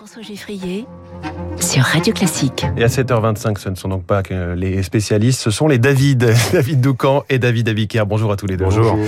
François Geffrier sur Radio Classique. Et à 7h25, ce ne sont donc pas que les spécialistes, ce sont les David, David Doucan et David Abiker. Bonjour à tous les deux. Bonjour.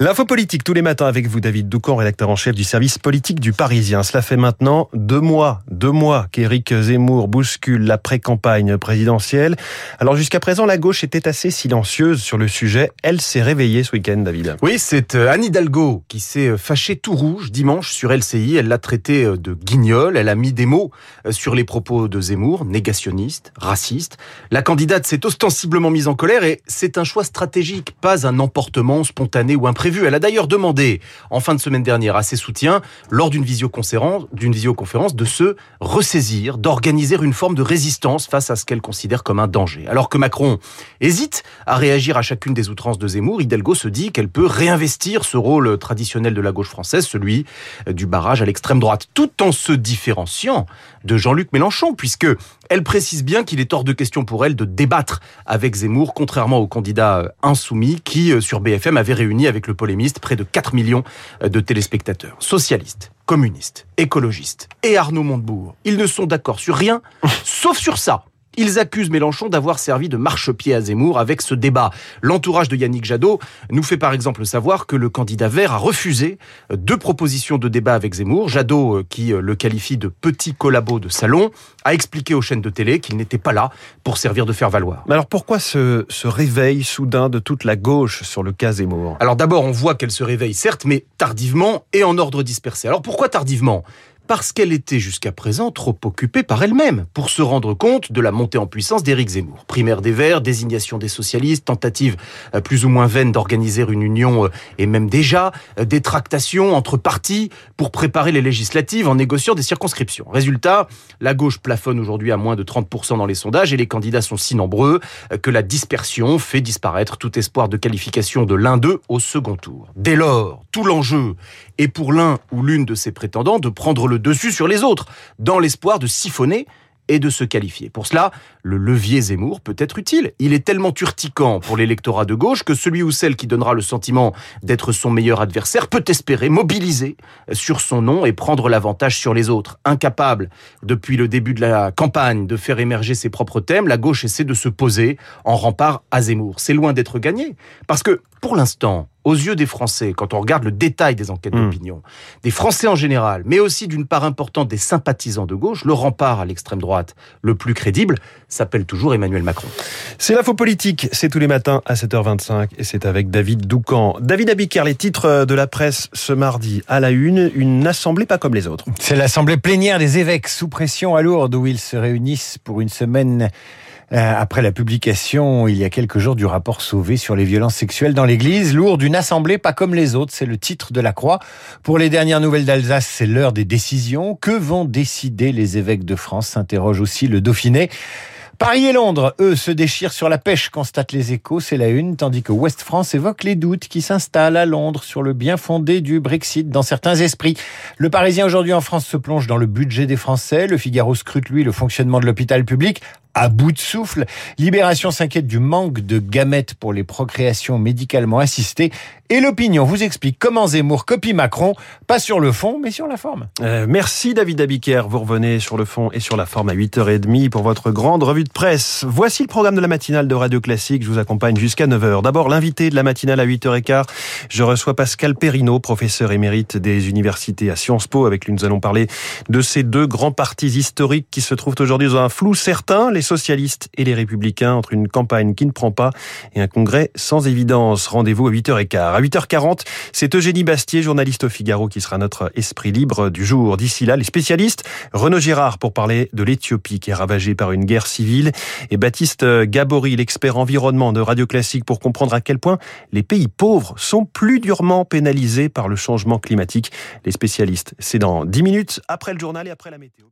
L'info politique tous les matins avec vous, David Doucan, rédacteur en chef du service politique du Parisien. Cela fait maintenant deux mois, deux mois qu'Éric Zemmour bouscule l'après-campagne présidentielle. Alors jusqu'à présent, la gauche était assez silencieuse sur le sujet. Elle s'est réveillée ce week-end, David. Oui, c'est euh, Anne Hidalgo qui s'est euh, fâchée tout rouge dimanche sur LCI. Elle l'a traité euh, de guignol. Elle a mis des mots sur les propos de Zemmour, négationniste, raciste. La candidate s'est ostensiblement mise en colère et c'est un choix stratégique, pas un emportement spontané ou imprévu. Elle a d'ailleurs demandé en fin de semaine dernière à ses soutiens, lors d'une visioconférence, visioconférence, de se ressaisir, d'organiser une forme de résistance face à ce qu'elle considère comme un danger. Alors que Macron hésite à réagir à chacune des outrances de Zemmour, Hidalgo se dit qu'elle peut réinvestir ce rôle traditionnel de la gauche française, celui du barrage à l'extrême droite, tout en se différenciant de Jean-Luc Mélenchon, puisque elle précise bien qu'il est hors de question pour elle de débattre avec Zemmour, contrairement au candidat euh, insoumis qui, euh, sur BFM, avait réuni avec le polémiste près de 4 millions euh, de téléspectateurs. Socialistes, communistes, écologistes et Arnaud Montebourg, ils ne sont d'accord sur rien, sauf sur ça. Ils accusent Mélenchon d'avoir servi de marchepied à Zemmour avec ce débat. L'entourage de Yannick Jadot nous fait par exemple savoir que le candidat vert a refusé deux propositions de débat avec Zemmour. Jadot, qui le qualifie de petit collabo de salon, a expliqué aux chaînes de télé qu'il n'était pas là pour servir de faire valoir. Mais alors pourquoi ce, ce réveil soudain de toute la gauche sur le cas Zemmour? Alors d'abord, on voit qu'elle se réveille, certes, mais tardivement et en ordre dispersé. Alors pourquoi tardivement? Parce qu'elle était jusqu'à présent trop occupée par elle-même pour se rendre compte de la montée en puissance d'Éric Zemmour. Primaire des Verts, désignation des socialistes, tentative euh, plus ou moins vaine d'organiser une union euh, et même déjà euh, des tractations entre partis pour préparer les législatives en négociant des circonscriptions. Résultat, la gauche plafonne aujourd'hui à moins de 30% dans les sondages et les candidats sont si nombreux que la dispersion fait disparaître tout espoir de qualification de l'un d'eux au second tour. Dès lors, tout l'enjeu est pour l'un ou l'une de ses prétendants de prendre le dessus sur les autres, dans l'espoir de siphonner et de se qualifier. Pour cela, le levier Zemmour peut être utile. Il est tellement urticant pour l'électorat de gauche que celui ou celle qui donnera le sentiment d'être son meilleur adversaire peut espérer mobiliser sur son nom et prendre l'avantage sur les autres. Incapable, depuis le début de la campagne, de faire émerger ses propres thèmes, la gauche essaie de se poser en rempart à Zemmour. C'est loin d'être gagné, parce que, pour l'instant, aux yeux des Français, quand on regarde le détail des enquêtes Hmm. d'opinion, des Français en général, mais aussi d'une part importante des sympathisants de gauche, le rempart à l'extrême droite le plus crédible s'appelle toujours Emmanuel Macron. C'est l'info politique, c'est tous les matins à 7h25 et c'est avec David Doucan. David Abiker, les titres de la presse ce mardi à la une, une assemblée pas comme les autres. C'est l'assemblée plénière des évêques sous pression à Lourdes où ils se réunissent pour une semaine après la publication il y a quelques jours du rapport Sauvé sur les violences sexuelles dans l'église. Lourdes, une assemblée pas comme les autres, c'est le titre de la croix. Pour les dernières nouvelles d'Alsace, c'est l'heure des décisions. Que vont décider les évêques de France s'interroge aussi le Dauphiné. Paris et Londres, eux, se déchirent sur la pêche, constatent les échos, c'est la une, tandis que Ouest France évoque les doutes qui s'installent à Londres sur le bien fondé du Brexit dans certains esprits. Le Parisien aujourd'hui en France se plonge dans le budget des Français, le Figaro scrute lui le fonctionnement de l'hôpital public à bout de souffle. Libération s'inquiète du manque de gamètes pour les procréations médicalement assistées. Et l'opinion vous explique comment Zemmour copie Macron, pas sur le fond, mais sur la forme. Euh, merci David Abiker. Vous revenez sur le fond et sur la forme à 8h30 pour votre grande revue de presse. Voici le programme de la matinale de Radio Classique. Je vous accompagne jusqu'à 9h. D'abord, l'invité de la matinale à 8h15. Je reçois Pascal Perrino, professeur émérite des universités à Sciences Po. Avec lui, nous allons parler de ces deux grands partis historiques qui se trouvent aujourd'hui dans un flou certain, les socialistes et les républicains, entre une campagne qui ne prend pas et un congrès sans évidence. Rendez-vous à 8h15. À 8h40, c'est Eugénie Bastier, journaliste au Figaro, qui sera notre esprit libre du jour. D'ici là, les spécialistes, Renaud Girard pour parler de l'Éthiopie qui est ravagée par une guerre civile et Baptiste Gabory, l'expert environnement de Radio Classique pour comprendre à quel point les pays pauvres sont plus durement pénalisés par le changement climatique. Les spécialistes, c'est dans 10 minutes après le journal et après la météo.